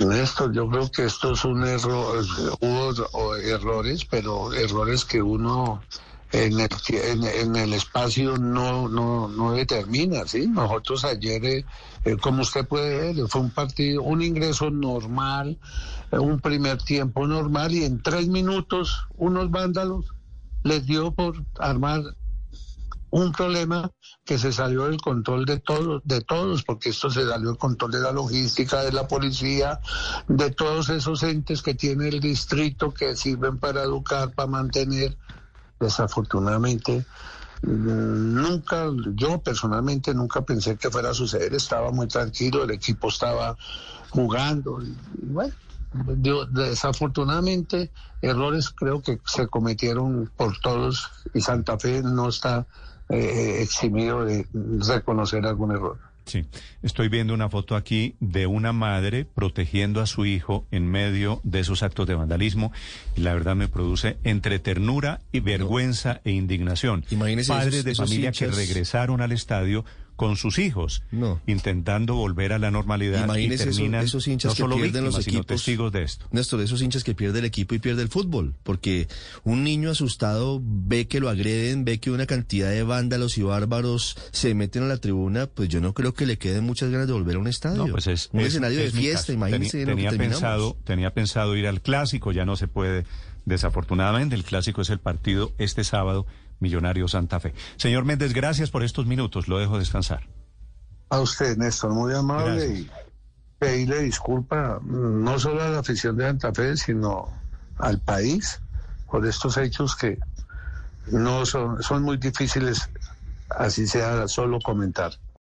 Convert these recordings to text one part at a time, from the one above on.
Néstor, yo creo que esto es un error, hubo errores, pero errores que uno en el, en, el espacio no, no, no determina, ¿sí? Nosotros ayer, eh, eh, como usted puede ver, fue un partido, un ingreso normal, eh, un primer tiempo normal y en tres minutos unos vándalos les dio por armar un problema que se salió del control de todos, de todos, porque esto se salió del control de la logística, de la policía, de todos esos entes que tiene el distrito que sirven para educar, para mantener. Desafortunadamente, nunca, yo personalmente nunca pensé que fuera a suceder, estaba muy tranquilo, el equipo estaba jugando, y, bueno, desafortunadamente errores creo que se cometieron por todos y Santa Fe no está eh, eximido de reconocer algún error. Sí, estoy viendo una foto aquí de una madre protegiendo a su hijo en medio de esos actos de vandalismo y la verdad me produce entre ternura y vergüenza e indignación. Imagínese Padres de esos familia hinchas- que regresaron al estadio con sus hijos, No. intentando volver a la normalidad Imagínese y esos- esos hinchas no que pierden los víctimas, equipos. testigos de esto. Néstor, esos hinchas que pierde el equipo y pierde el fútbol, porque un niño asustado ve que lo agreden, ve que una cantidad de vándalos y bárbaros se meten a la tribuna, pues yo no creo que le queden muchas ganas de volver a un estadio. No, pues es un es- escenario es de fiesta, que tenía pensado, tenía pensado ir al clásico, ya no se puede. Desafortunadamente, el clásico es el partido este sábado, Millonario Santa Fe. Señor Méndez, gracias por estos minutos. Lo dejo descansar. A usted, Néstor, muy amable Gracias. y pedirle disculpa mm, no solo a la afición de Santa Fe, sino al país por estos hechos que no son, son muy difíciles, así sea solo comentar.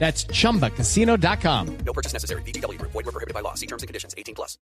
That's chumbacasino.com. No purchase necessary. Group. Void were prohibited by law. See terms and conditions. 18 plus.